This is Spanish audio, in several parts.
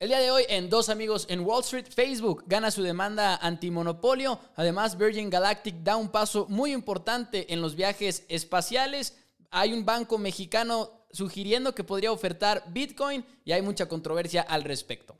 El día de hoy, en Dos Amigos en Wall Street, Facebook gana su demanda antimonopolio. Además, Virgin Galactic da un paso muy importante en los viajes espaciales. Hay un banco mexicano sugiriendo que podría ofertar Bitcoin y hay mucha controversia al respecto.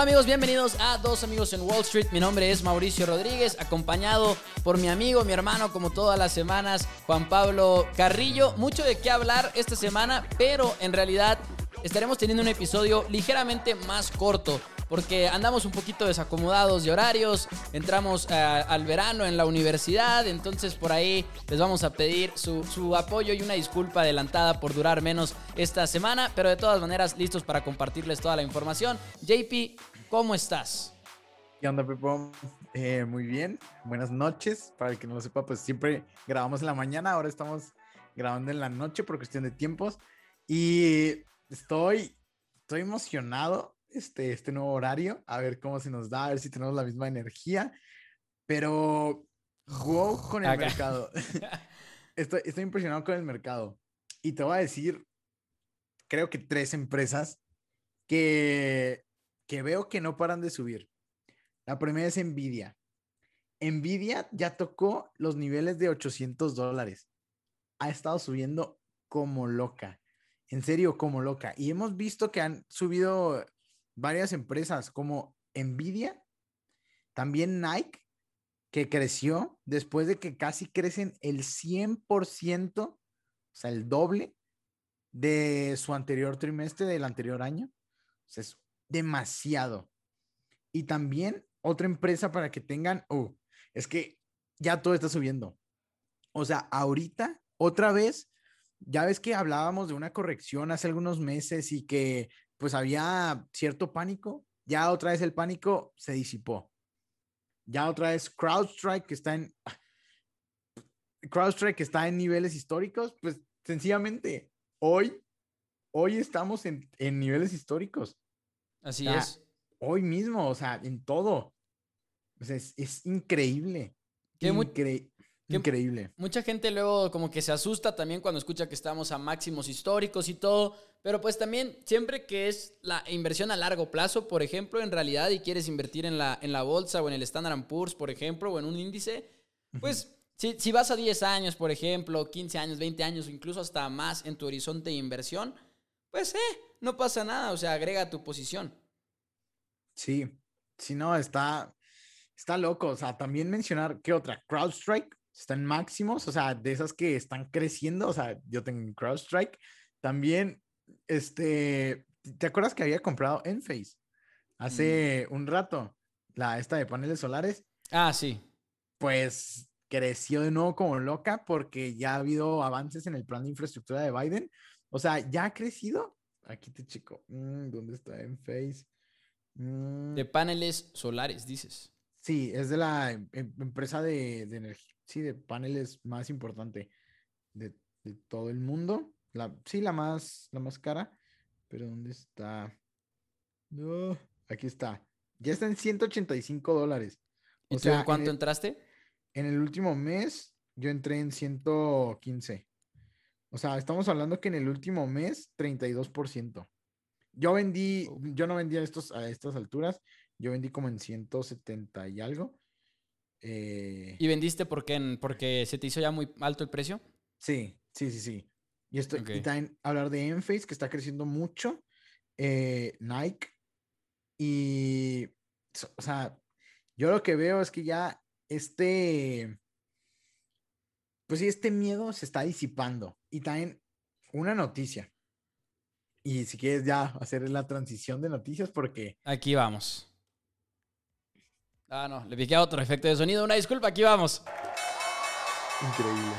Hola amigos, bienvenidos a Dos Amigos en Wall Street. Mi nombre es Mauricio Rodríguez, acompañado por mi amigo, mi hermano, como todas las semanas, Juan Pablo Carrillo. Mucho de qué hablar esta semana, pero en realidad estaremos teniendo un episodio ligeramente más corto porque andamos un poquito desacomodados de horarios, entramos eh, al verano en la universidad, entonces por ahí les vamos a pedir su, su, apoyo y una disculpa adelantada por durar menos esta semana, pero de todas maneras listos para compartirles toda la información. JP, ¿cómo estás? ¿Qué onda, Pepo? Eh, muy bien, buenas noches. Para el que no lo sepa, pues siempre grabamos en la mañana, ahora estamos grabando en la noche por cuestión de tiempos. Y estoy, estoy emocionado este, este nuevo horario, a ver cómo se nos da, a ver si tenemos la misma energía. Pero, wow, con el mercado. estoy, estoy impresionado con el mercado. Y te voy a decir, creo que tres empresas que, que veo que no paran de subir. La primera es Nvidia. Nvidia ya tocó los niveles de 800 dólares. Ha estado subiendo como loca. En serio, como loca. Y hemos visto que han subido varias empresas como Nvidia, también Nike, que creció después de que casi crecen el 100%, o sea, el doble de su anterior trimestre del anterior año. Demasiado. Y también otra empresa para que tengan, oh, es que ya todo está subiendo. O sea, ahorita, otra vez, ya ves que hablábamos de una corrección hace algunos meses y que pues había cierto pánico, ya otra vez el pánico se disipó. Ya otra vez CrowdStrike que está en CrowdStrike que está en niveles históricos, pues sencillamente hoy hoy estamos en, niveles históricos. Así es. Hoy mismo, o sea, en todo. es, increíble. increíble. Mucha gente luego como que se asusta también cuando escucha que estamos a máximos históricos y todo, pero pues también siempre que es la inversión a largo plazo, por ejemplo, en realidad y quieres invertir en la, en la bolsa o en el Standard Poor's, por ejemplo, o en un índice, pues si, si vas a 10 años, por ejemplo, 15 años, 20 años o incluso hasta más en tu horizonte de inversión, pues eh, no pasa nada, o sea, agrega tu posición. Sí, si no, está, está loco, o sea, también mencionar, ¿qué otra? CrowdStrike, están máximos, o sea, de esas que están creciendo, o sea, yo tengo CrowdStrike. También este, ¿te acuerdas que había comprado Enphase hace mm. un rato? La esta de paneles solares. Ah, sí. Pues creció de nuevo como loca porque ya ha habido avances en el plan de infraestructura de Biden. O sea, ya ha crecido. Aquí te chico. Mm, ¿Dónde está Enphase? Mm. De paneles solares, dices. Sí, es de la em, em, empresa de, energía, sí, de paneles más importante de, de todo el mundo. La, sí, la más, la más cara. Pero ¿dónde está? No, aquí está. Ya está en 185 dólares. O sea, en cuánto entraste? En el último mes yo entré en 115. O sea, estamos hablando que en el último mes, 32%. Yo vendí, yo no vendí a, estos, a estas alturas, yo vendí como en 170 y algo. Eh, ¿Y vendiste por qué? ¿Porque se te hizo ya muy alto el precio? Sí, sí, sí, sí. Y, esto, también hablar de Enphase, que está creciendo mucho. Eh, Nike. Y, o sea, yo lo que veo es que ya este, pues sí, este miedo se está disipando. Y también una noticia. Y si quieres ya hacer la transición de noticias, porque... Aquí vamos. Ah, no, le piqué a otro efecto de sonido. Una disculpa, aquí vamos. Increíble.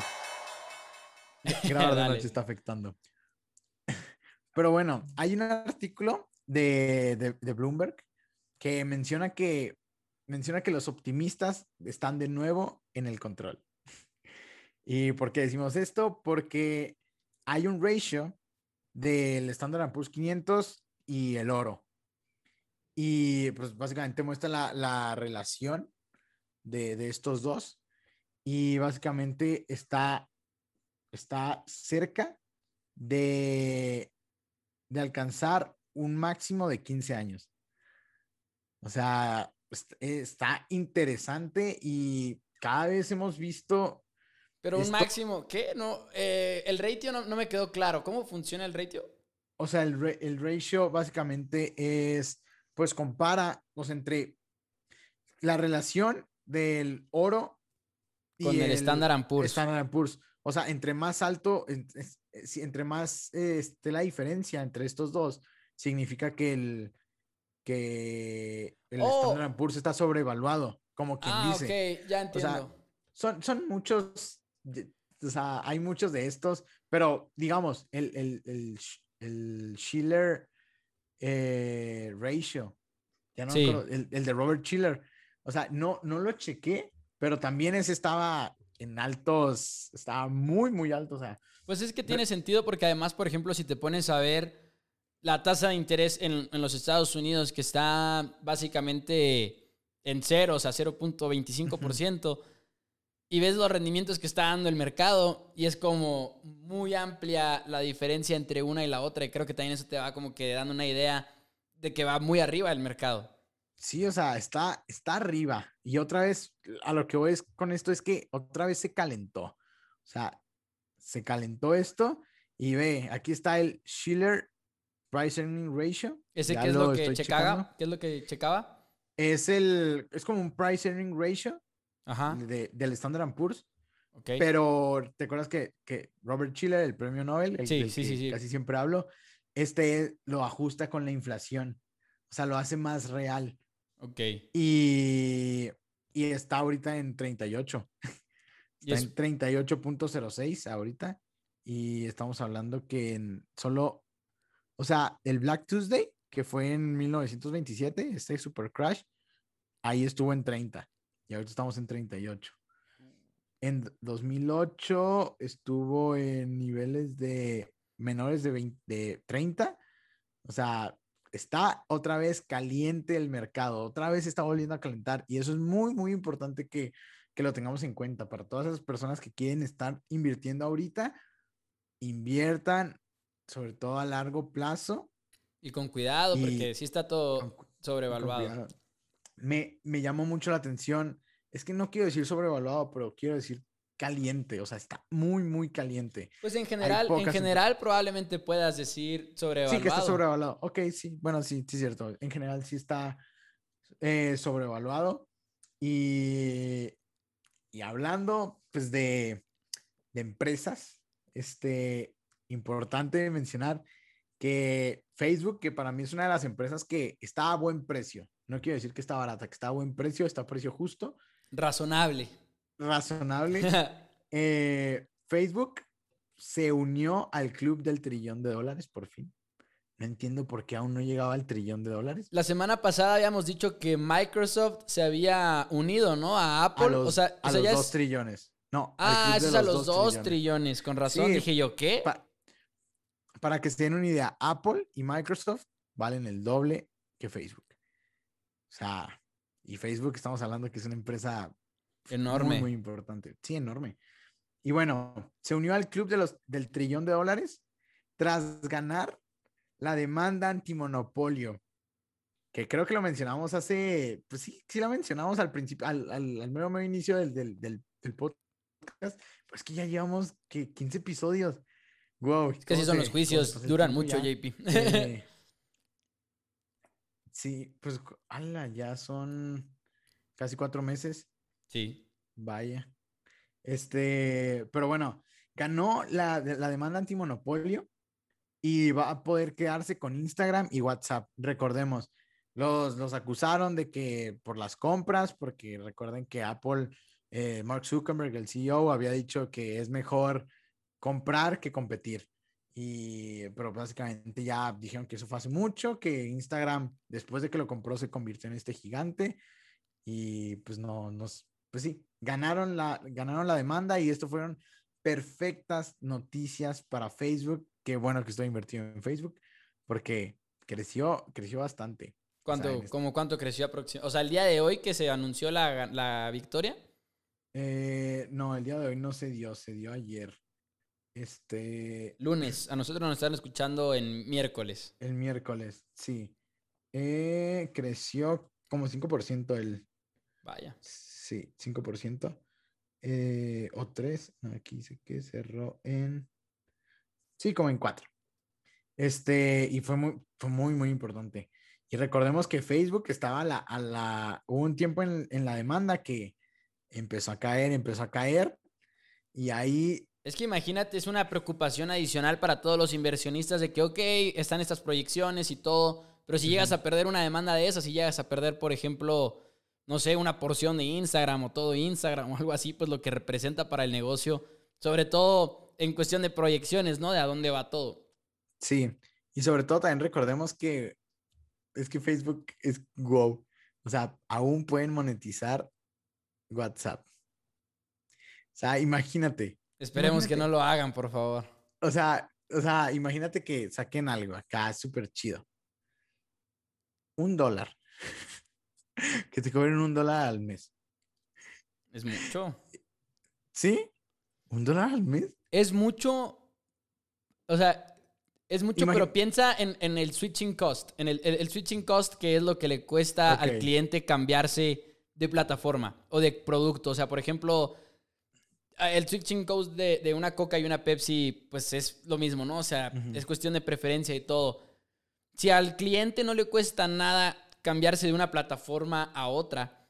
Grabar de noche está afectando. Pero bueno, hay un artículo de, Bloomberg que menciona que menciona que los optimistas están de nuevo en el control. ¿Y por qué decimos esto? Porque hay un ratio del Standard Poor's 500 y el oro. Y pues básicamente muestra la, la relación de, de, estos dos. Y básicamente está, está cerca de, de alcanzar un máximo de 15 años. O sea, está interesante y cada vez hemos visto... Pero un máximo, ¿qué? No, eh, el ratio no, no, me quedó claro. ¿Cómo funciona el ratio? O sea, el, el ratio básicamente es, pues compara, pues entre la relación del oro con el, Standard Poor's. Standard Poor's. O sea, entre más alto, entre más esté la diferencia entre estos dos, significa que el, que el oh. Standard Poor's está sobrevaluado, como quien ah, dice. ok, ya entiendo. son, son muchos, o sea, hay muchos de estos, pero digamos, el, el, el, el Schiller eh, ratio, ya no el, el, de Robert Schiller, o sea, no, no lo chequé, pero también ese estaba en altos, estaba muy, muy alto, o sea. Pues es que tiene sentido porque además, por ejemplo, si te pones a ver la tasa de interés en, los Estados Unidos, que está básicamente en cero, o sea, 0.25%, y ves los rendimientos que está dando el mercado, y es como muy amplia la diferencia entre una y la otra, y creo que también eso te va como que dando una idea de que va muy arriba el mercado. Sí, o sea, está, está arriba. Y otra vez, a lo que voy con esto es que otra vez se calentó. O sea, se calentó esto y ve, aquí está el Schiller Price Earning Ratio. ¿Ese qué es lo, que checaba? ¿Qué es lo que checaba? Es el, es como un Price Earning Ratio De, del Standard Poor's. Okay. Pero te acuerdas que, que Robert Schiller, el premio Nobel, el, sí, sí, sí, casi siempre hablo, este lo ajusta con la inflación. O sea, lo hace más real. Ok. Y, y está ahorita en 38. Está en 38.06 ahorita. Y estamos hablando que en solo o sea, el Black Tuesday, que fue en 1927, este Super Crash, ahí estuvo en 30 y ahorita estamos en 38. En 2008 estuvo en niveles de menores de, de 30. O sea, está otra vez caliente el mercado, otra vez está volviendo a calentar y eso es muy, muy importante que, que lo tengamos en cuenta para todas esas personas que quieren estar invirtiendo ahorita. Inviertan sobre todo a largo plazo. Y con cuidado, porque sí está todo sobrevaluado. Me, me llamó mucho la atención. Es que no quiero decir sobrevaluado, pero quiero decir caliente, o sea, está muy, muy caliente. Pues en general, en general probablemente puedas decir sobrevaluado. Sí, que está sobrevaluado. Ok, sí, bueno, sí, sí es cierto. En general sí está eh, sobrevaluado. Y, y hablando, pues, de, de empresas, este, importante mencionar que Facebook, que para mí es una de las empresas que está a buen precio, no quiero decir que está barata, que está a buen precio, está a precio justo. Razonable. Razonable. Eh, Facebook se unió al club del trillón de dólares por fin. No entiendo por qué aún no llegaba al trillón de dólares. La semana pasada habíamos dicho que Microsoft se había unido, ¿no? A Apple. o sea, a los dos trillones. No. Ah, eso es a los dos trillones. Con razón dije yo, ¿qué? para que se den una idea, Apple y Microsoft valen el doble que Facebook. O sea, y Facebook estamos hablando que es una empresa enorme. Muy, importante. Sí, enorme. Y bueno, se unió al club de los, del trillón de dólares tras ganar la demanda antimonopolio, que creo que lo mencionamos hace, pues sí, sí lo mencionamos al principio, al, al, al mero, inicio del, del, del, del, podcast, pues que ya llevamos que 15 episodios. Wow. Es que sí son los juicios, duran mucho, JP. sí, pues, ala, ya son casi cuatro meses. Sí. Vaya. Este, pero bueno, ganó la, la demanda antimonopolio y va a poder quedarse con Instagram y WhatsApp. Recordemos, los, los acusaron de que por las compras, porque recuerden que Apple, eh, Mark Zuckerberg, el CEO, había dicho que es mejor comprar que competir. Y, pero básicamente ya dijeron que eso fue hace mucho, que Instagram, después de que lo compró, se convirtió en este gigante. Y pues no, nos, pues sí, ganaron la, ganaron la demanda y esto fueron perfectas noticias para Facebook. Qué bueno que estoy invertido en Facebook, porque creció, creció bastante. ¿Cuánto, en este- como cuánto creció aproximadamente? O sea, el día de hoy que se anunció la, la victoria. Eh, no, el día de hoy no se dio, se dio ayer. Este, Lunes. A nosotros nos están escuchando en miércoles. el miércoles, sí. Eh, creció como 5% el, Vaya. sí, 5%. Eh, o 3, no, aquí dice que cerró en, sí, como en 4. Este, y fue muy, fue muy, muy importante. Y recordemos que Facebook estaba a la, a la, hubo un tiempo en, en la demanda que empezó a caer, empezó a caer, y ahí Es que imagínate, es una preocupación adicional para todos los inversionistas de que, ok, están estas proyecciones y todo, pero si llegas a perder una demanda de esas, si llegas a perder, por ejemplo, no sé, una porción de Instagram o todo Instagram o algo así, pues lo que representa para el negocio, sobre todo en cuestión de proyecciones, ¿no? De a dónde va todo. Sí, y sobre todo también recordemos que es que Facebook es wow. O sea, aún pueden monetizar WhatsApp. O sea, imagínate. Esperemos que no lo hagan, por favor. O sea, o sea, imagínate que saquen algo acá súper chido. Un dólar. que te cobren un dólar al mes. Es mucho. ¿Sí? ¿Un dólar al mes? Es mucho. O sea, es mucho, pero piensa en, en el switching cost. En el, el- el switching cost, que es lo que le cuesta al cliente cambiarse de plataforma o de producto. O sea, por ejemplo, el switching cost de, de una Coca y una Pepsi, pues es lo mismo, ¿no? O sea, es cuestión de preferencia y todo. Si al cliente no le cuesta nada cambiarse de una plataforma a otra,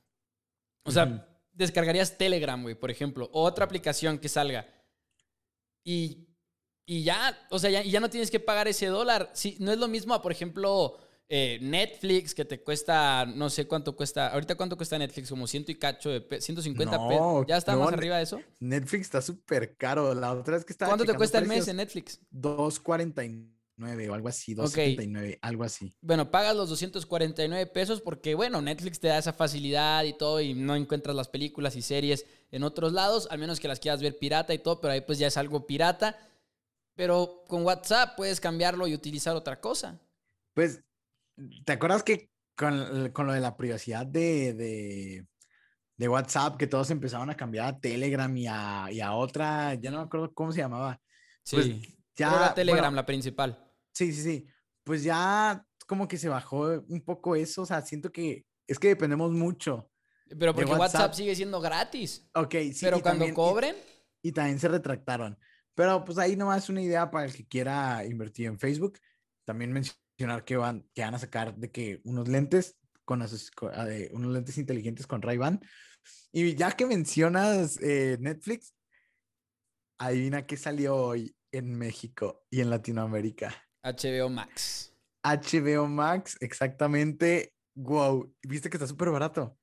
o sea, descargarías Telegram, güey, por ejemplo, o otra aplicación que salga. Y, y ya, o sea, ya, ya no tienes que pagar ese dólar. Sí, no es lo mismo a, por ejemplo, eh, Netflix, que te cuesta, no sé cuánto cuesta, ahorita cuánto cuesta Netflix, como ciento y cacho de pe- 150 pesos. ¿Ya está no, más arriba de eso? Netflix está súper caro. La otra vez que estaba ¿Cuánto te cuesta el mes en Netflix? 2.49 o algo así, 2.79, algo así. Bueno, pagas los 249 pesos porque, bueno, Netflix te da esa facilidad y todo y no encuentras las películas y series en otros lados, al menos que las quieras ver pirata y todo, pero ahí pues ya es algo pirata. Pero con WhatsApp puedes cambiarlo y utilizar otra cosa. Pues, ¿te acuerdas que con, con lo de la privacidad de, de, de WhatsApp, que todos empezaron a cambiar a Telegram y a, y a otra, ya no me acuerdo cómo se llamaba? Sí. Pues ya, era Telegram bueno, la principal. sí, sí, sí. Pues ya como que se bajó un poco eso, o sea, siento que es que dependemos mucho. Pero porque WhatsApp. WhatsApp. sigue siendo gratis. Ok, sí. pero y cuando también- y- cobren, y también se retractaron. Pero pues ahí nomás una idea para el que quiera invertir en Facebook. También mencionar que van, que van a sacar de que unos lentes con ah, unos lentes inteligentes con Ray-Ban. Y ya que mencionas eh, Netflix, adivina qué salió hoy en México y en Latinoamérica. HBO Max. HBO Max, exactamente. Wow, viste que está súper barato.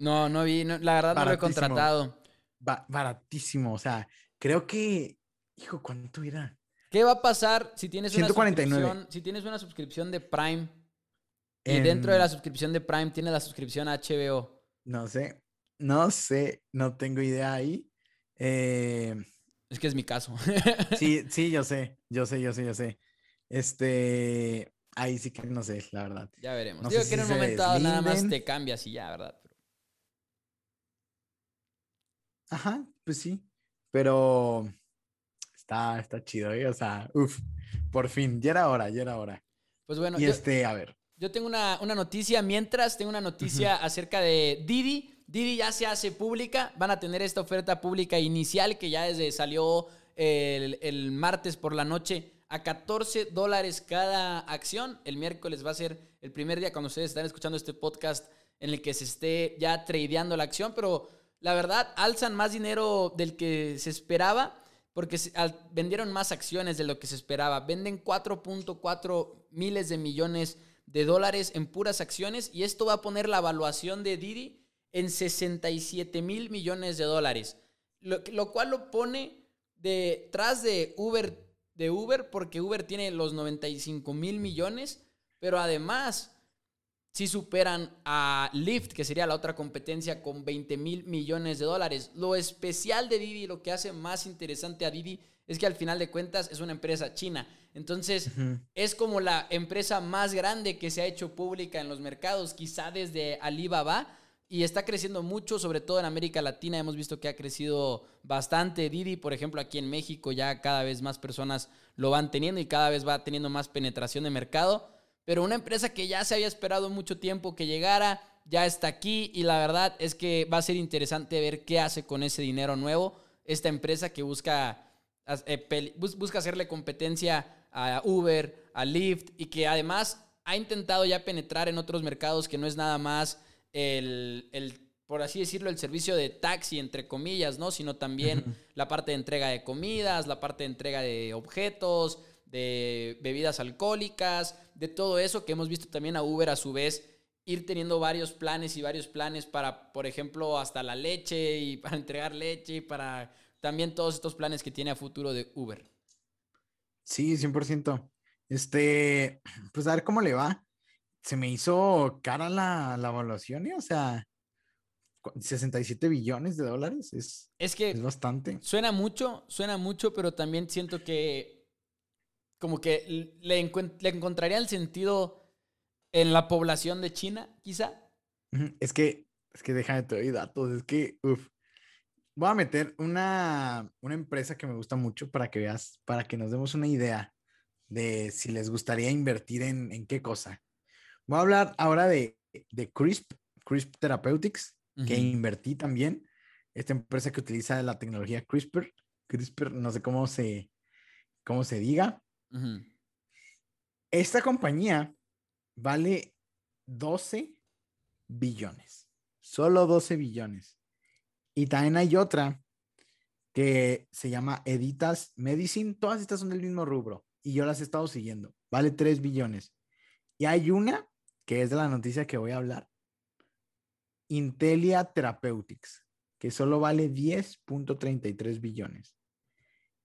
No, no vi, no- la verdad no lo he contratado. Ba- baratísimo. O sea, creo que, hijo, ¿cuánto era? ¿Qué va a pasar si tienes una 149. suscripción, si tienes una suscripción de Prime y En- dentro de la suscripción de Prime tienes la suscripción a HBO? No sé, no sé, no tengo idea ahí. Eh, Es que es mi caso. sí, sí, yo sé, yo sé, yo sé, yo sé. Este, ahí sí que no sé, la verdad. ya veremos. No Digo que en un momento dado nada más deslinden. te cambias y ya, ¿verdad? Pero- Ajá, pues sí, pero está, está chido, ¿eh? O sea, uff, por fin, ya era hora, ya era hora. Pues bueno, Y yo, este, a ver, yo tengo una, una noticia. Mientras, tengo una noticia acerca de Didi. Didi ya se hace pública. Van a tener esta oferta pública inicial que ya desde salió el, el martes por la noche a 14 dólares cada acción. El miércoles va a ser el primer día cuando ustedes están escuchando este podcast en el que se esté ya tradeando la acción, pero la verdad alzan más dinero del que se esperaba porque vendieron más acciones de lo que se esperaba. Venden 4.4 miles de millones de dólares en puras acciones y esto va a poner la evaluación de Didi en 67 mil millones de dólares, lo, lo cual lo pone detrás de Uber, de Uber porque Uber tiene los 95 mil millones, pero además si superan a Lyft, que sería la otra competencia, con 20 mil millones de dólares. Lo especial de Didi, lo que hace más interesante a Didi, es que al final de cuentas es una empresa china. Entonces, es como la empresa más grande que se ha hecho pública en los mercados, quizá desde Alibaba, y está creciendo mucho, sobre todo en América Latina. Hemos visto que ha crecido bastante. Didi, por ejemplo, aquí en México ya cada vez más personas lo van teniendo y cada vez va teniendo más penetración de mercado. Pero una empresa que ya se había esperado mucho tiempo que llegara, ya está aquí y la verdad es que va a ser interesante ver qué hace con ese dinero nuevo esta empresa que busca, eh, busca hacerle competencia a Uber, a Lyft y que además ha intentado ya penetrar en otros mercados que no es nada más el, por así decirlo, el servicio de taxi, entre comillas, ¿no? Sino también la parte de entrega de comidas, la parte de entrega de objetos, de bebidas alcohólicas, de todo eso que hemos visto también a Uber a su vez ir teniendo varios planes y varios planes para, por ejemplo, hasta la leche y para entregar leche y para también todos estos planes que tiene a futuro de Uber. Sí, 100%. Este, pues a ver cómo le va. Se me hizo cara la, la evaluación, ¿eh? o sea, 67 billones de dólares es, es que es bastante. Suena mucho, suena mucho, pero también siento que como que le, le encontraría el sentido en la población de China, quizá. Es que, es que déjame te doy datos, es que, uff. Voy a meter una, una empresa que me gusta mucho para que veas, para que nos demos una idea de si les gustaría invertir en, en qué cosa. Voy a hablar ahora de, de CRISP, CRISP Therapeutics, que invertí también. Esta empresa que utiliza la tecnología CRISPR, CRISPR, no sé cómo se, cómo se diga. Esta compañía vale 12 billones. Solo 12 billones. Y también hay otra que se llama Editas Medicine. Todas estas son del mismo rubro y yo las he estado siguiendo. Vale 3 billones. Y hay una que es de la noticia que voy a hablar. Intelia Therapeutics, que solo vale 10.33 billones.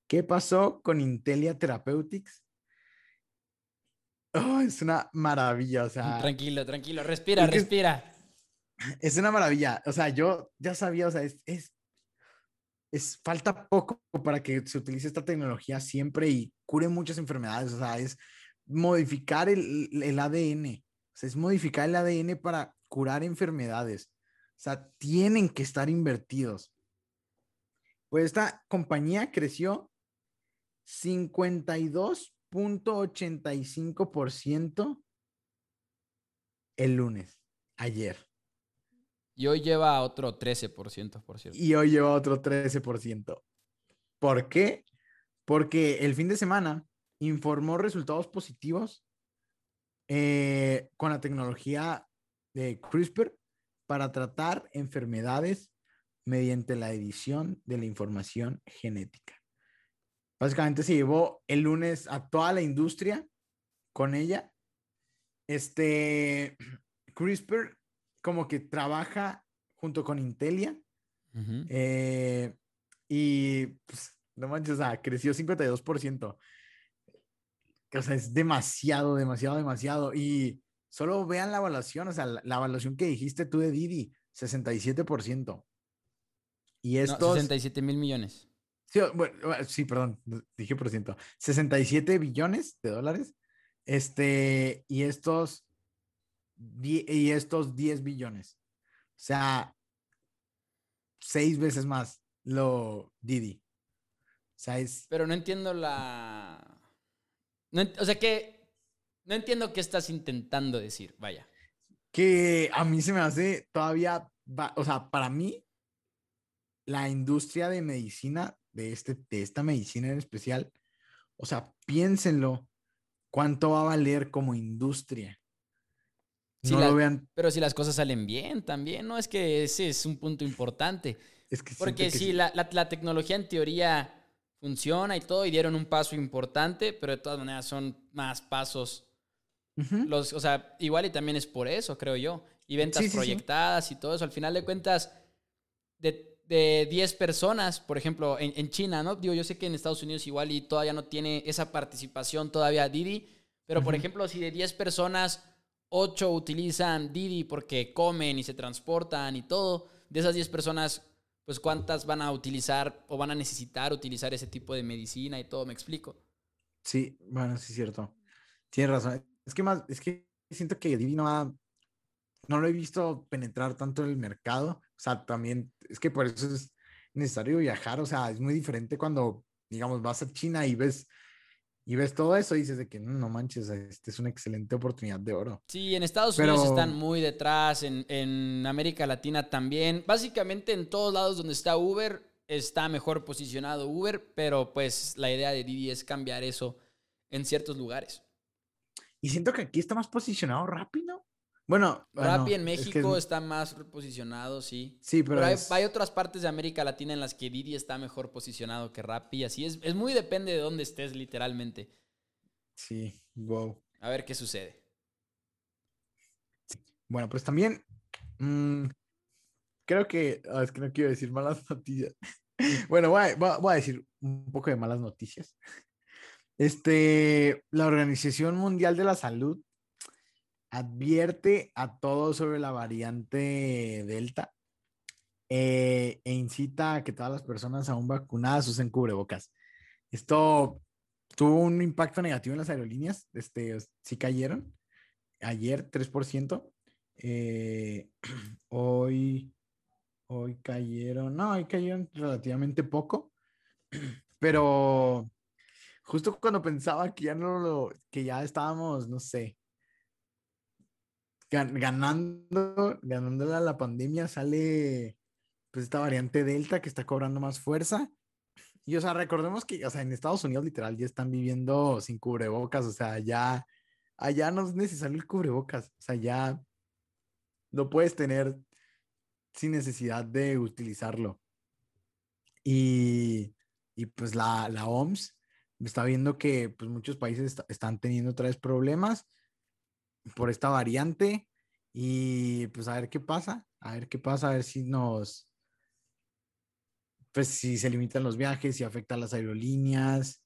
¿Qué pasó con Intelia Therapeutics? Oh, es una maravilla, o sea. Tranquilo, tranquilo, respira, respira. Es una maravilla, o sea, yo ya sabía, o sea, es, es, es, falta poco para que se utilice esta tecnología siempre y cure muchas enfermedades, o sea, es modificar el, el ADN, o sea, es modificar el ADN para curar enfermedades, o sea, tienen que estar invertidos. Pues esta compañía creció 52 .85% el lunes, ayer. Y hoy lleva otro 13%, por cierto. Y hoy lleva otro 13%. ¿Por qué? Porque el fin de semana informó resultados positivos eh, con la tecnología de CRISPR para tratar enfermedades mediante la edición de la información genética. Básicamente se llevó el lunes a toda la industria con ella. Este CRISPR como que trabaja junto con Intelia. Eh, y pues, no manches, o sea, creció 52%. O sea, es demasiado, demasiado, demasiado. Y solo vean la evaluación, o sea, la, evaluación que dijiste tú de Didi, 67%. Y estos... 67 mil millones. Sí, bueno, sí, perdón, dije por ciento. 67 billones de dólares. Este, y estos, y estos 10 billones. O sea, seis veces más lo Didi. O sea, es... Pero no entiendo la... o sea, que... No entiendo qué estás intentando decir, vaya. Que a mí se me hace todavía, o sea, para mí, la industria de medicina de, este, de esta medicina en especial, o sea, piénsenlo, cuánto va a valer como industria. no lo vean. Pero si las cosas salen bien también, ¿no? Es que ese es un punto importante. Es que Porque si la, la, tecnología en teoría funciona y todo, y dieron un paso importante, pero de todas maneras son más pasos. Los, o sea, igual y también es por eso, creo yo. Y ventas proyectadas y todo eso. Al final de cuentas, de de 10 personas, por ejemplo, en, China, ¿no? Digo, yo sé que en Estados Unidos igual y todavía no tiene esa participación todavía Didi, pero por ejemplo, si de 10 personas, 8 utilizan Didi porque comen y se transportan y todo, de esas 10 personas, pues cuántas van a utilizar o van a necesitar utilizar ese tipo de medicina y todo, ¿me explico? Sí, bueno, sí es cierto. Tienes razón. Es que más, es que siento que Divi no no lo he visto penetrar tanto en el mercado. O sea, también es que por eso es necesario viajar. O sea, es muy diferente cuando, digamos, vas a China y ves y ves todo eso y dices de que no, manches, este es una excelente oportunidad de oro. Sí, en Estados Unidos están muy detrás, en, en, América Latina también. Básicamente en todos lados donde está Uber está mejor posicionado Uber, pero pues la idea de Didi es cambiar eso en ciertos lugares. Y siento que aquí está más posicionado rápido. Bueno, Rappi en México está más posicionado, sí. Sí, pero, hay, otras partes de América Latina en las que Didi está mejor posicionado que Rappi, así es. Es muy depende de dónde estés, literalmente. Sí, wow. A ver qué sucede. Bueno, pues también mm, creo que ah, es que no quiero decir malas noticias. bueno, voy a, decir un poco de malas noticias. Este, la Organización Mundial de la Salud advierte a todos sobre la variante Delta eh, e incita a que todas las personas aún vacunadas usen cubrebocas. Esto tuvo un impacto negativo en las aerolíneas, este, sí cayeron. Ayer 3%, eh, hoy, hoy cayeron, no, hoy cayeron relativamente poco, pero justo cuando pensaba que ya no lo, que ya estábamos, no sé, ganando, ganándole a la pandemia, sale pues esta variante Delta que está cobrando más fuerza. Y o sea, recordemos que, o sea, en Estados Unidos literal ya están viviendo sin cubrebocas, o sea, ya, allá no es necesario el cubrebocas, o sea, ya lo puedes tener sin necesidad de utilizarlo. Y, y pues la, la OMS está viendo que pues muchos países están teniendo otra problemas por esta variante y pues a ver qué pasa, a ver qué pasa, a ver si nos, pues si se limitan los viajes, si afecta a las aerolíneas.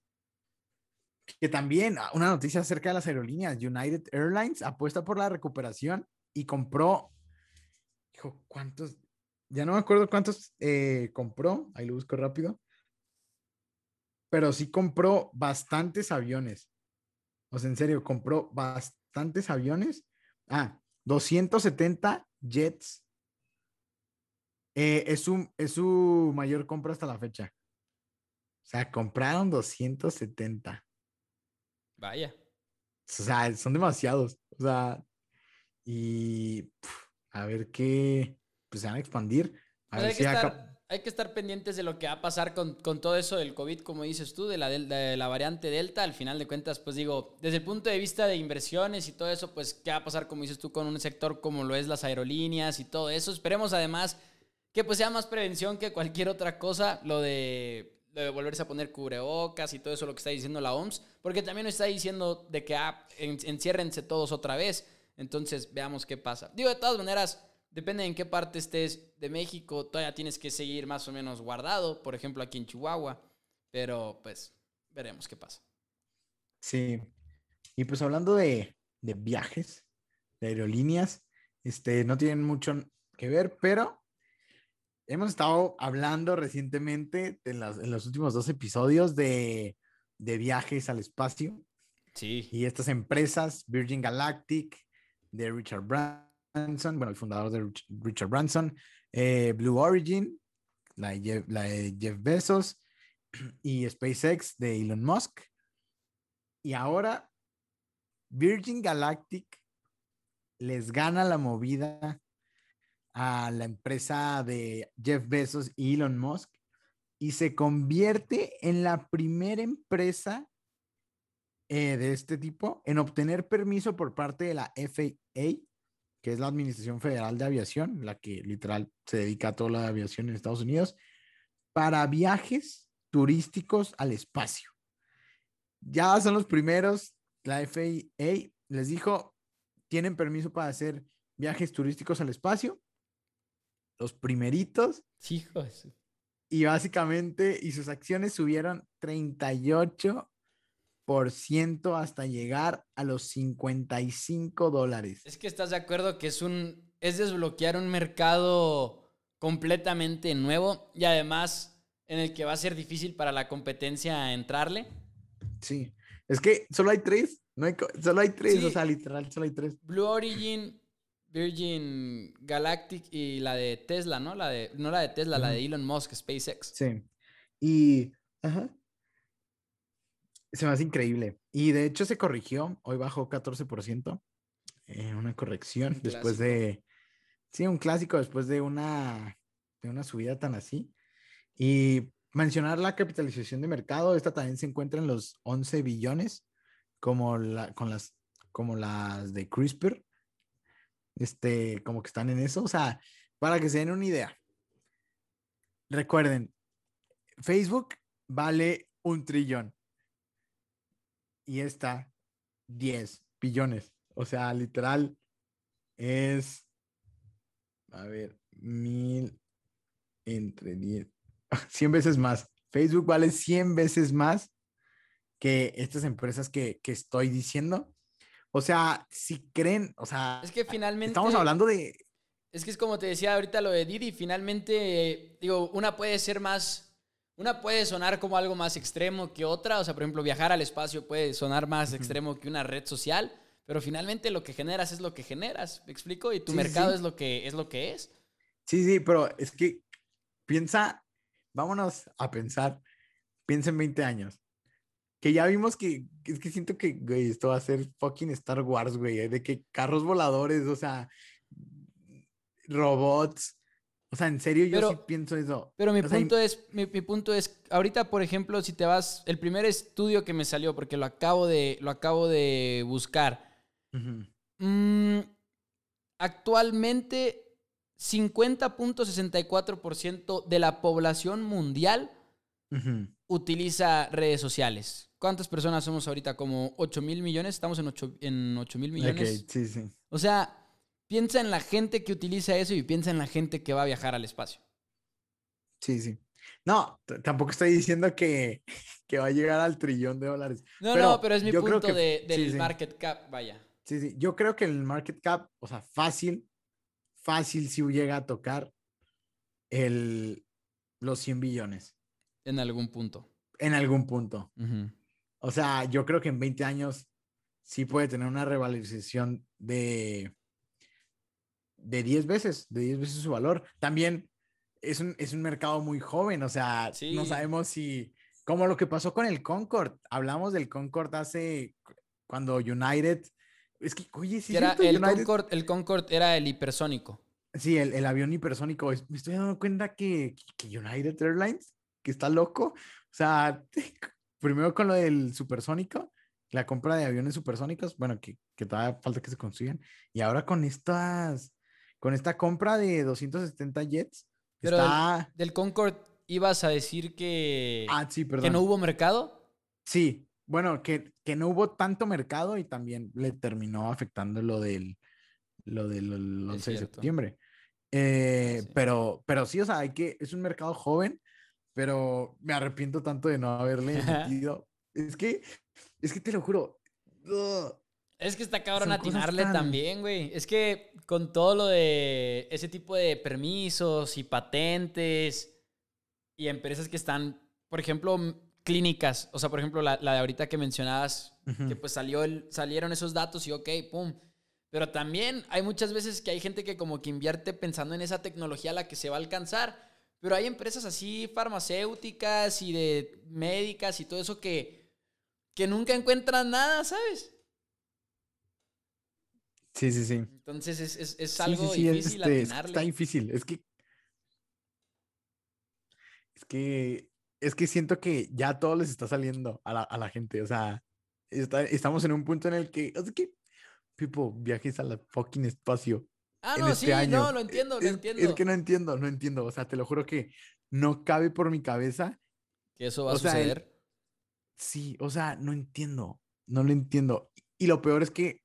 Que también, ah, una noticia acerca de las aerolíneas, United Airlines apuesta por la recuperación y compró, dijo, ¿cuántos? Ya no me acuerdo cuántos eh, compró, ahí lo busco rápido, pero sí compró bastantes aviones. O sea, en serio, compró bastantes bastantes aviones. Ah, 270 jets. Eh, es, su, es su mayor compra hasta la fecha. O sea, compraron 270. Vaya. O sea, son demasiados. O sea, y a ver qué, pues se van a expandir. A ver si acá hay que estar pendientes de lo que va a pasar con, todo eso del COVID, como dices tú, de la, de la variante Delta. Al final de cuentas, pues digo, desde el punto de vista de inversiones y todo eso, pues qué va a pasar, como dices tú, con un sector como lo es las aerolíneas y todo eso. Esperemos además que pues sea más prevención que cualquier otra cosa, lo de, volverse a poner cubrebocas y todo eso, lo que está diciendo la OMS, porque también está diciendo de que ah, enciérrense todos otra vez. Entonces, veamos qué pasa. Digo, de todas maneras Depende en qué parte estés de México, todavía tienes que seguir más o menos guardado, por ejemplo aquí en Chihuahua, pero pues veremos qué pasa. Sí, y pues hablando de, viajes, de aerolíneas, este, no tienen mucho que ver, pero hemos estado hablando recientemente en, los últimos dos episodios de, de viajes al espacio. Sí. Y estas empresas, Virgin Galactic, de Richard Branson, bueno, el fundador de Richard Branson, eh, Blue Origin, la de, Jeff, Bezos y SpaceX de Elon Musk. Y ahora Virgin Galactic les gana la movida a la empresa de Jeff Bezos y Elon Musk y se convierte en la primera empresa eh, de este tipo en obtener permiso por parte de la FAA que es la Administración Federal de Aviación, la que literal se dedica a toda la aviación en Estados Unidos, para viajes turísticos al espacio. Ya son los primeros, la FAA les dijo, tienen permiso para hacer viajes turísticos al espacio. Los primeritos. Hijos. Y básicamente, y sus acciones subieron 38 ciento hasta llegar a los 55 dólares. Es que estás de acuerdo que es un es desbloquear un mercado completamente nuevo y además en el que va a ser difícil para la competencia entrarle. Sí, es que solo hay tres, no hay, solo hay tres, Sí. o sea, literal, solo hay tres. Blue Origin, Virgin Galactic y la de Tesla, ¿no? La de, no la de Tesla, la de. Elon Musk, SpaceX. Sí. Y, ajá. Se me hace increíble. Y de hecho se corrigió, hoy bajó 14%, eh, una corrección Un después de, sí, un clásico después de una, de una subida tan así. Y mencionar la capitalización de mercado, esta también se encuentra en los 11 billones, como, la, con las, como las de CRISPR, este, como que están en eso. O sea, para que se den una idea. Recuerden, Facebook vale un trillón y esta 10 billones. O sea, literal es, a ver, mil entre 10, 100 veces más. Facebook vale 100 veces más que estas empresas que, que estoy diciendo. O sea, si creen, o sea, Es que finalmente... estamos hablando de, Es que es como te decía ahorita lo de Didi, finalmente, digo, una puede ser más, una puede sonar como algo más extremo que otra, o sea, por ejemplo, viajar al espacio puede sonar más extremo que una red social, pero finalmente lo que generas es lo que generas, ¿me explico? Y tu sí, mercado sí. es lo que es lo que es. Sí, sí, pero es que piensa, vámonos a pensar, piensa en 20 años. Que ya vimos que, es que siento que, güey, esto va a ser fucking Star Wars, güey, de que carros voladores, o sea, robots. O sea, en serio, yo sí Pero- pienso eso. Pero mi O sea, y- punto es, mi, mi punto es, ahorita, por ejemplo, si te vas, el primer estudio que me salió, porque lo acabo de, lo acabo de buscar, Ujú, Mm, actualmente, 50.64% de la población mundial utiliza redes sociales. ¿Cuántas personas somos ahorita? Como 8 mil millones. Estamos en 8, en 8 mil millones. Ok, sí, sí. O sea, piensa en la gente que utiliza eso y piensa en la gente que va a viajar al espacio. Sí, sí. No, tampoco estoy diciendo que, que va a llegar al trillón de dólares. No, Pero no, pero es mi punto que- de- del sí, sí. market cap, vaya. Sí, sí. Yo creo que el market cap, o sea, fácil, fácil si llega a tocar el, los 100 billones En algún punto. en algún punto. O sea, yo creo que en 20 años sí puede tener una revalorización de, de 10 veces, de 10 veces su valor. También es un, es un mercado muy joven, o sea, no sabemos si, como lo que pasó con el Concord, hablamos del Concord hace, cuando United, es que, oye, sí, era el, United- Concorde, el Concorde era el hipersónico. Sí, el, el avión hipersónico. es- Me estoy dando cuenta que, que United Airlines, que está loco. O sea, primero con lo del supersónico, la compra de aviones supersónicos, bueno, que, que todavía falta que se construyan. Y ahora con estas, con esta compra de 270 jets, Pero está... Del Concorde ibas a decir que, Ah, sí, perdón. que no hubo mercado. Sí, bueno, que, que no hubo tanto mercado y también le terminó afectando lo del, lo del el 11 de septiembre. Eh, Sí. pero, pero sí, o sea, hay que, es un mercado joven, pero me arrepiento tanto de no haberle metido. Es que, es que te lo juro. ugh, Es que está cabrón atinarle tan- también, güey. Es que con todo lo de ese tipo de permisos y patentes y empresas que están, por ejemplo, clínicas, o sea, por ejemplo, la, la de ahorita que mencionabas, que pues salió el, salieron esos datos y ok, pum. Pero también hay muchas veces que hay gente que como que invierte pensando en esa tecnología a la que se va a alcanzar. Pero hay empresas así farmacéuticas y de médicas y todo eso que, que nunca encuentran nada, ¿sabes? Sí, sí, sí. Entonces es, es- es Sí, sí, algo sí, es, difícil este, está difícil. Es que. Es que. Es que siento que ya todo les está saliendo a la, a la gente. O sea, está- estamos en un punto en el que. Es que. People, viajes a la fucking espacio. ah, no, este sí, año. no, lo entiendo, lo es, entiendo. Es que no entiendo, no entiendo. O sea, te lo juro que no cabe por mi cabeza. Que eso va a el- suceder. Sí, o sea, no entiendo. No lo entiendo. Y lo peor es que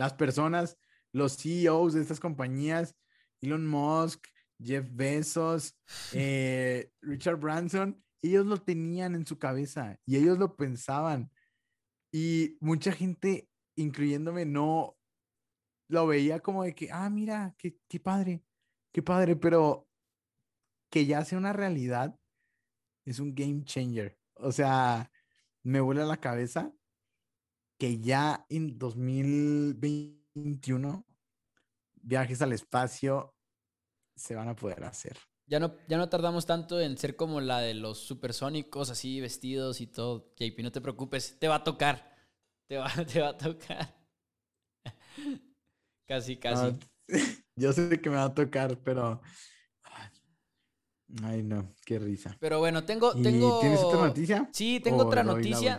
las personas, los CEOs de estas compañías, Elon Musk, Jeff Bezos, eh, Richard Branson, ellos lo tenían en su cabeza y ellos lo pensaban. Y mucha gente, incluyéndome, no lo veía como de que, ah, mira, qué, qué padre, qué padre, pero que ya sea una realidad es un game changer. O sea, me vuela la cabeza que ya en 2021 viajes al espacio se van a poder hacer. Ya no, ya no tardamos tanto en ser como la de los supersónicos, así vestidos y todo. JP, no te preocupes, te va a tocar. Te va, te va a tocar. casi, casi. Ah, yo sé que me va a tocar, pero. Ay, no, qué risa. Pero bueno, tengo. tengo... ¿Tienes otra noticia? Sí, tengo otra noticia.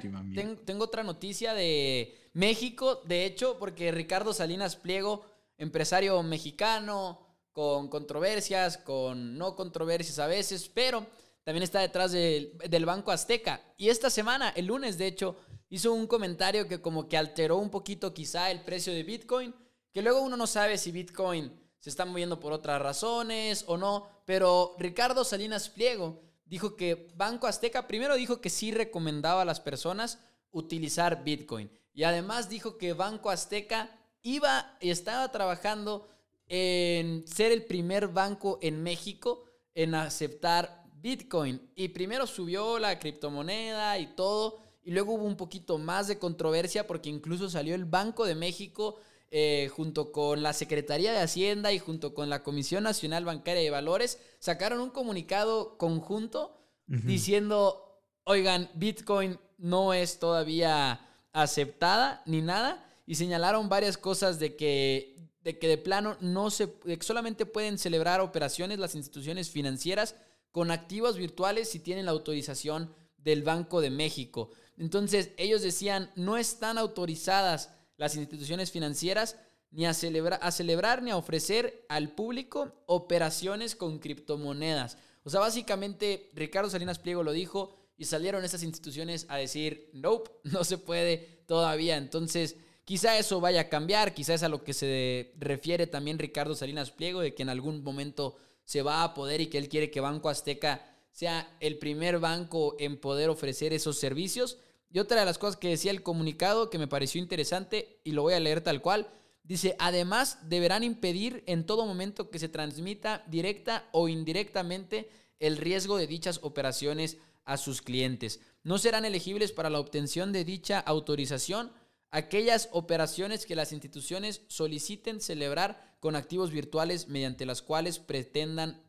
tengo otra noticia de México, de hecho, porque Ricardo Salinas Pliego, empresario mexicano, con controversias, con no controversias a veces, pero también está detrás del Banco Azteca. Y esta semana, el lunes, de hecho, hizo un comentario que como que alteró un poquito quizá el precio de Bitcoin, que luego uno no sabe si Bitcoin se está moviendo por otras razones o no, pero Ricardo Salinas Pliego dijo que Banco Azteca primero dijo que sí recomendaba a las personas utilizar Bitcoin y además dijo que Banco Azteca iba y estaba trabajando en ser el primer banco en México en aceptar Bitcoin. Y primero subió la criptomoneda y todo, y luego hubo un poquito más de controversia porque incluso salió el Banco de México eh, junto con la Secretaría de Hacienda y junto con la Comisión Nacional Bancaria de Valores, sacaron un comunicado conjunto diciendo, oigan, Bitcoin no es todavía aceptada ni nada, y señalaron varias cosas de que de que de plano no se solamente pueden celebrar operaciones las instituciones financieras con activos virtuales si tienen la autorización del Banco de México. Entonces, ellos decían, no están autorizadas las instituciones financieras ni a, celebrar, a celebrar ni a ofrecer al público operaciones con criptomonedas. O sea, básicamente Ricardo Salinas Pliego lo dijo y salieron esas instituciones a decir, nope, no se puede todavía. Entonces, Quizá eso vaya a cambiar, quizá es a lo que se refiere también Ricardo Salinas Pliego, de que en algún momento se va a poder y que él quiere que Banco Azteca sea el primer banco en poder ofrecer esos servicios. Y otra de las cosas que decía el comunicado que me pareció interesante y lo voy a leer tal cual, dice, además deberán impedir en todo momento que se transmita directa o indirectamente el riesgo de dichas operaciones a sus clientes. No serán elegibles para la obtención de dicha autorización aquellas operaciones que las instituciones soliciten celebrar con activos virtuales mediante las cuales pretendan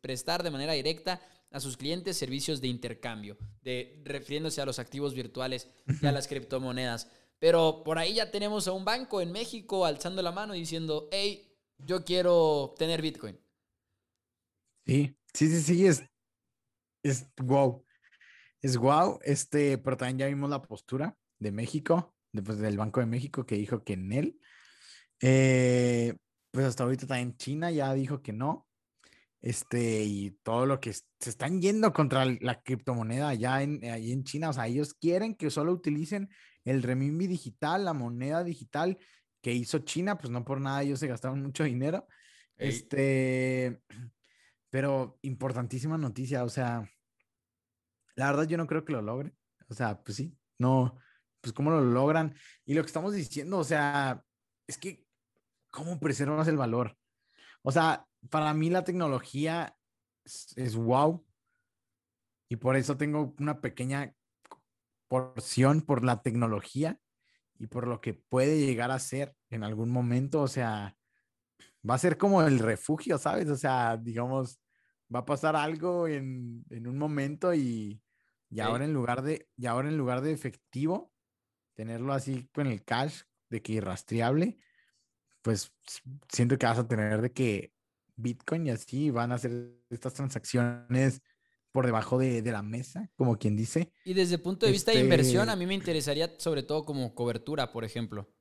prestar de manera directa a sus clientes servicios de intercambio, de, refiriéndose a los activos virtuales y a las criptomonedas. Pero por ahí ya tenemos a un banco en México alzando la mano y diciendo, hey, yo quiero tener Bitcoin. Sí, sí, sí, sí, es, es wow. Es wow, este, pero también ya vimos la postura de México después del Banco de México que dijo que en él. Eh, pues hasta ahorita también China ya dijo que no. Este, y todo lo que se están yendo contra la criptomoneda allá en, ahí en China. O sea, ellos quieren que solo utilicen el renminbi digital, la moneda digital que hizo China, pues no por nada ellos se gastaron mucho dinero. Este, pero importantísima noticia, o sea, la verdad yo no creo que lo logre. O sea, pues sí, no, pues cómo lo logran. Y lo que estamos diciendo, o sea, es que, ¿cómo preservas el valor? O sea, para mí la tecnología es, wow. Y por eso tengo una pequeña porción por la tecnología y por lo que puede llegar a ser en algún momento. O sea, va a ser como el refugio, ¿sabes? O sea, digamos, va a pasar algo en, en un momento y, y ahora en lugar de, y ahora en lugar de efectivo, tenerlo así con el cash de que irrastreable, pues siento que vas a tener de que Bitcoin y así van a hacer estas transacciones por debajo de, la mesa, como quien dice. Y desde el punto de vista de inversión, a este mí me interesaría sobre todo como cobertura, por ejemplo.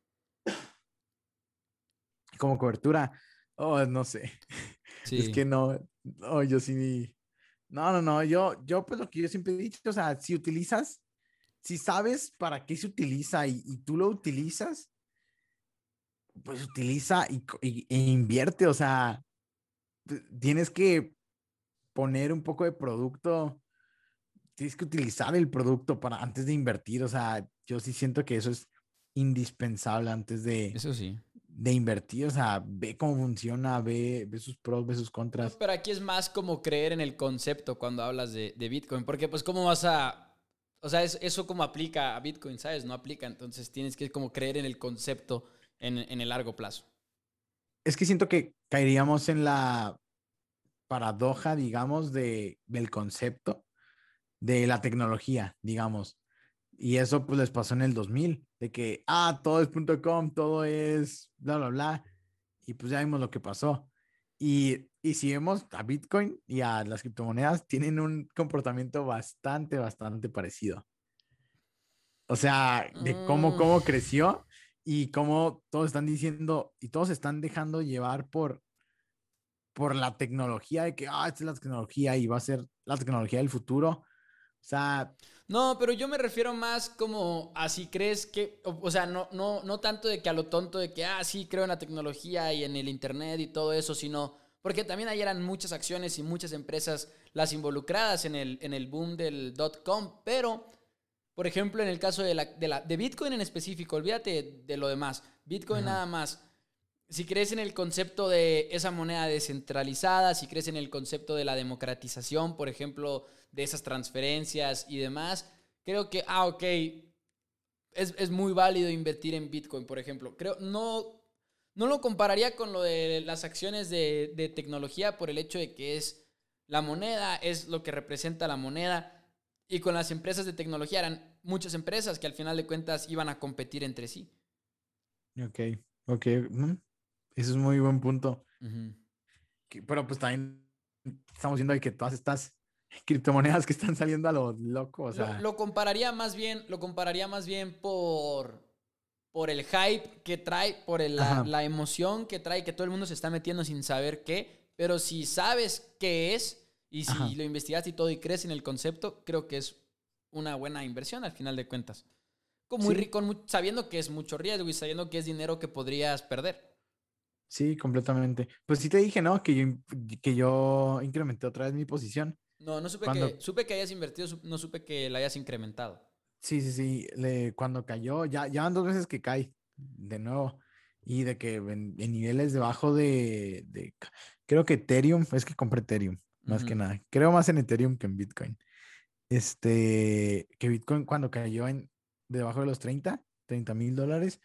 Como cobertura, oh, no sé. Es que no, no, yo sí. No, no, no, yo, yo pues lo que yo siempre he dicho, o sea, si utilizas si sabes para qué se utiliza y, tú lo utilizas, pues utiliza y, e invierte, o sea, tienes que poner un poco de producto, tienes que utilizar el producto para antes de invertir, o sea, yo sí siento que eso es indispensable antes de, eso sí. de invertir, o sea, ve cómo funciona, ve, ve sus pros, ve sus contras. Pero aquí es más como creer en el concepto cuando hablas de, Bitcoin, porque pues cómo vas a, o sea, eso como aplica a Bitcoin, ¿sabes? No aplica, entonces tienes que como creer en el concepto en, en el largo plazo. Es que siento que caeríamos en la paradoja, digamos, de, del concepto de la tecnología, digamos. Y eso pues les pasó en el 2000, de que, ah, todo es .com, todo es bla, bla, bla. Y pues ya vimos lo que pasó. Y, y si vemos a Bitcoin y a las criptomonedas, tienen un comportamiento bastante, bastante parecido. O sea, de cómo, mm. cómo creció y cómo todos están diciendo y todos están dejando llevar por, por la tecnología de que, ah, esta es la tecnología y va a ser la tecnología del futuro. O sea... No, pero yo me refiero más como a si crees que, o, sea, no, no, no tanto de que a lo tonto de que, ah, sí, creo en la tecnología y en el Internet y todo eso, sino porque también ahí eran muchas acciones y muchas empresas las involucradas en el, en el boom del dot com, pero, por ejemplo, en el caso de, la, de, la, de Bitcoin en específico, olvídate de lo demás, Bitcoin nada más. Si crees en el concepto de esa moneda descentralizada, si crees en el concepto de la democratización, por ejemplo, de esas transferencias y demás, creo que, ah, ok, es, muy válido invertir en Bitcoin, por ejemplo. Creo, no, no lo compararía con lo de las acciones de, de tecnología por el hecho de que es la moneda, es lo que representa la moneda, y con las empresas de tecnología eran muchas empresas que al final de cuentas iban a competir entre sí. Ok, ok. Eso es muy buen punto. pero pues también estamos viendo que todas estas criptomonedas que están saliendo a lo loco. O sea... lo, compararía más bien, lo compararía más bien por, por el hype que trae, por la, la, emoción que trae, que todo el mundo se está metiendo sin saber qué. Pero si sabes qué es y si lo investigas y todo y crees en el concepto, creo que es una buena inversión al final de cuentas. Como muy rico, sabiendo que es mucho riesgo y sabiendo que es dinero que podrías perder. Sí, completamente. Pues sí te dije, ¿no? Que yo, que yo incrementé otra vez mi posición. No, no supe que, supe que hayas invertido, no supe que la hayas incrementado. Sí, sí, sí. Le, cuando cayó, ya, ya van dos veces que cae de nuevo. Y de que en, niveles debajo de, de, creo que Ethereum, es que compré Ethereum, más que nada. Creo más en Ethereum que en Bitcoin. Este, que Bitcoin cuando cayó en debajo de los 30, 30 mil dólares,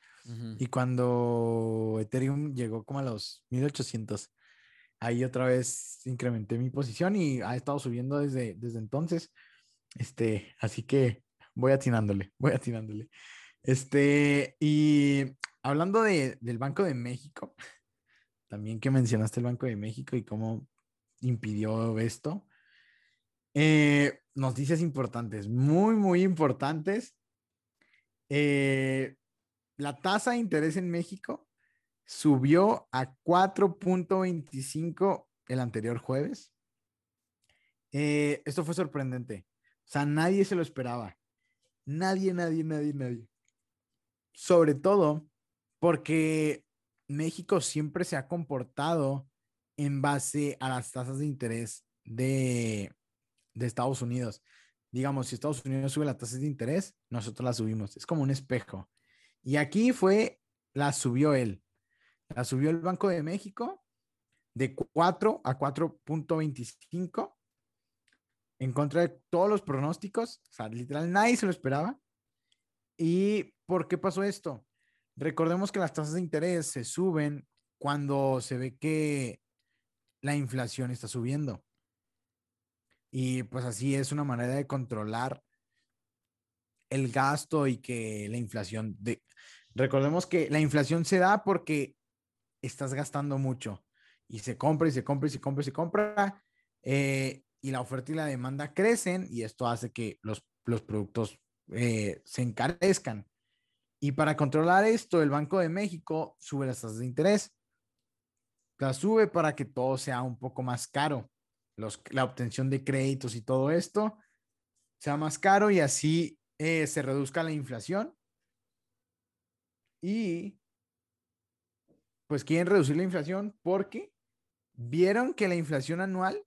y cuando Ethereum llegó como a los 1800, ahí otra vez incrementé mi posición y ha estado subiendo desde, desde entonces. Este, así que voy atinándole, voy atinándole. Este, y hablando de, del Banco de México, también que mencionaste el Banco de México y cómo impidió esto. Eh, noticias importantes, muy, muy importantes. Eh, la tasa de interés en México subió a 4.25 el anterior jueves. Eh, esto fue sorprendente. O sea, nadie se lo esperaba. Nadie, nadie, nadie, nadie. Sobre todo porque México siempre se ha comportado en base a las tasas de interés de, de Estados Unidos. Digamos, si Estados Unidos sube las tasas de interés, nosotros las subimos. Es como un espejo. Y aquí fue, la subió él. La subió el Banco de México de 4 a 4.25 en contra de todos los pronósticos. O sea, literal, nadie se lo esperaba. ¿Y por qué pasó esto? Recordemos que las tasas de interés se suben cuando se ve que la inflación está subiendo. Y pues así es una manera de controlar el gasto y que la inflación de recordemos que la inflación se da porque estás gastando mucho y se compra y se compra y se compra y se compra eh, y la oferta y la demanda crecen y esto hace que los, los productos eh, se encarezcan. Y para controlar esto, el Banco de México sube las tasas de interés. La sube para que todo sea un poco más caro. Los, la obtención de créditos y todo esto sea más caro y así eh, se reduzca la inflación y pues quieren reducir la inflación porque vieron que la inflación anual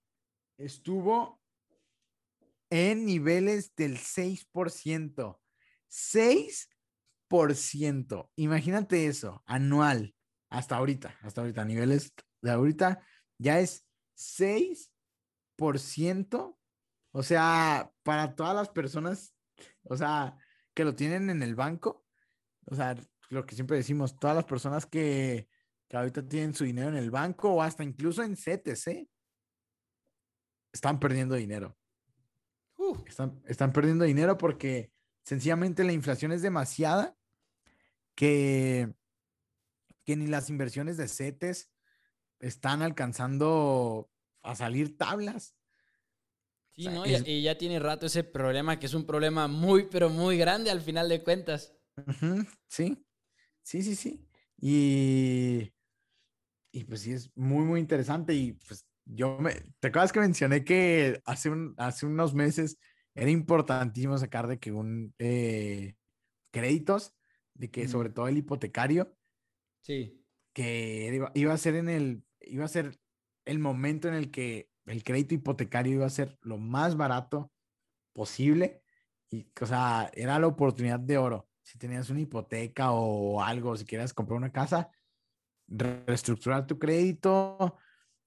estuvo en niveles del 6%. 6%. Imagínate eso, anual, hasta ahorita, hasta ahorita, a niveles de ahorita, ya es 6%. O sea, para todas las personas, o sea, que lo tienen en el banco, o sea, lo que siempre decimos, todas las personas que, que ahorita tienen su dinero en el banco o hasta incluso en CTC, están perdiendo dinero. Uh. Están, están perdiendo dinero porque sencillamente la inflación es demasiada que, que ni las inversiones de CETES están alcanzando a salir tablas. Sí, ¿no? Y, ya tiene rato ese problema que es un problema muy, pero muy grande al final de cuentas. Sí, sí, sí, sí. Y, y pues sí, es muy, muy interesante. Y pues yo me, ¿te acuerdas que mencioné que hace, un, hace unos meses era importantísimo sacar de que un eh, créditos, de que sobre todo el hipotecario, sí, que iba, a ser en el, iba a ser el momento en el que el crédito hipotecario iba a ser lo más barato posible y, o sea, era la oportunidad de oro. Si tenías una hipoteca o algo, si quieres comprar una casa, reestructurar tu crédito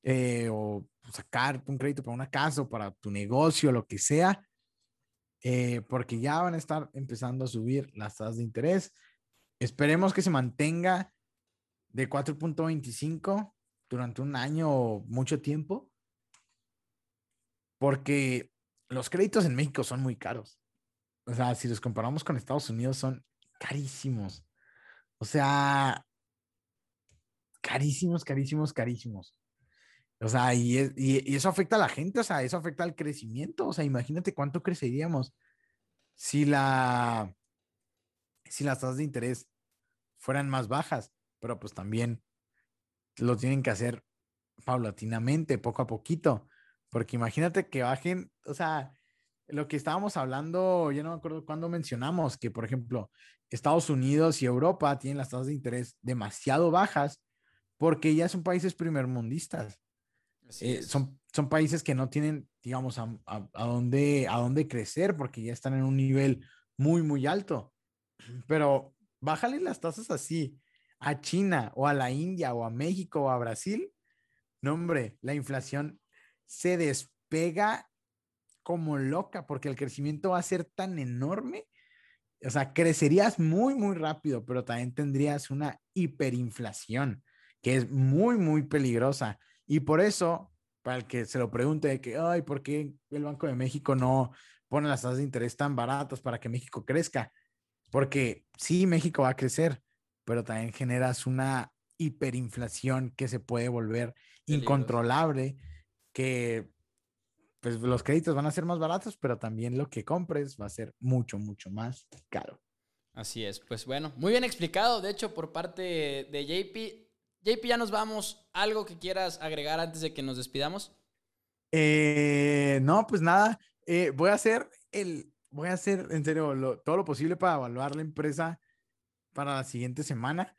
eh, o sacar un crédito para una casa o para tu negocio, lo que sea, eh, porque ya van a estar empezando a subir las tasas de interés. Esperemos que se mantenga de 4.25 durante un año o mucho tiempo, porque los créditos en México son muy caros. O sea, si los comparamos con Estados Unidos, son carísimos. O sea, carísimos, carísimos, carísimos. O sea, y, eso afecta a la gente, o sea, eso afecta al crecimiento. O sea, imagínate cuánto creceríamos si la si las tasas de interés fueran más bajas, pero pues también lo tienen que hacer paulatinamente, poco a poquito, porque imagínate que bajen, o sea, lo que estábamos hablando, yo no me acuerdo cuándo mencionamos que, por ejemplo, Estados Unidos y Europa tienen las tasas de interés demasiado bajas porque ya son países primermundistas. Eh, son, son países que no tienen, digamos, a, a, dónde, a dónde crecer porque ya están en un nivel muy, muy alto. Pero bájale las tasas así a China o a la India o a México o a Brasil. No, hombre, la inflación se despega como loca porque el crecimiento va a ser tan enorme. O sea, crecerías muy, muy rápido, pero también tendrías una hiperinflación que es muy, muy peligrosa. Y por eso, para el que se lo pregunte de que, ay, ¿por qué el Banco de México no pone las tasas de interés tan baratas para que México crezca? Porque sí, México va a crecer, pero también generas una hiperinflación que se puede volver incontrolable, que pues los créditos van a ser más baratos, pero también lo que compres va a ser mucho, mucho más caro. Así es, pues bueno, muy bien explicado, de hecho, por parte de JP. JP, ya nos vamos. ¿Algo que quieras agregar antes de que nos despidamos? Eh, no, pues nada. Eh, voy a hacer el, voy a hacer en serio todo lo posible para evaluar la empresa para la siguiente semana.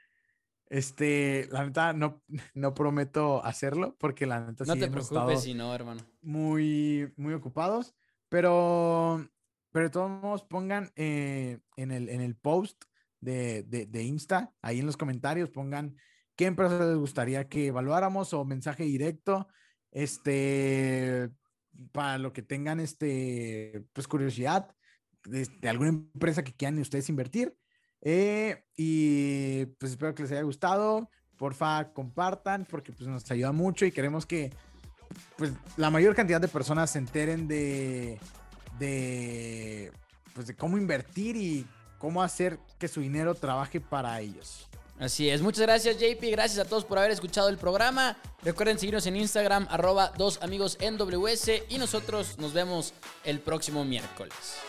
Este, la neta, no, no prometo hacerlo porque la neta no te preocupes si no, hermano. Muy, muy ocupados, pero, pero de todos modos pongan eh, en, el, en el post de, de, de Insta, ahí en los comentarios, pongan qué empresas les gustaría que evaluáramos o mensaje directo, este, para lo que tengan, este, pues curiosidad de, alguna empresa que quieran ustedes invertir. Eh, y pues espero que les haya gustado. Porfa, compartan porque pues nos ayuda mucho y queremos que pues la mayor cantidad de personas se enteren de, de, pues, de cómo invertir y cómo hacer que su dinero trabaje para ellos. Así es, muchas gracias JP, gracias a todos por haber escuchado el programa. Recuerden seguirnos en Instagram, arroba dos amigos NWS y nosotros nos vemos el próximo miércoles.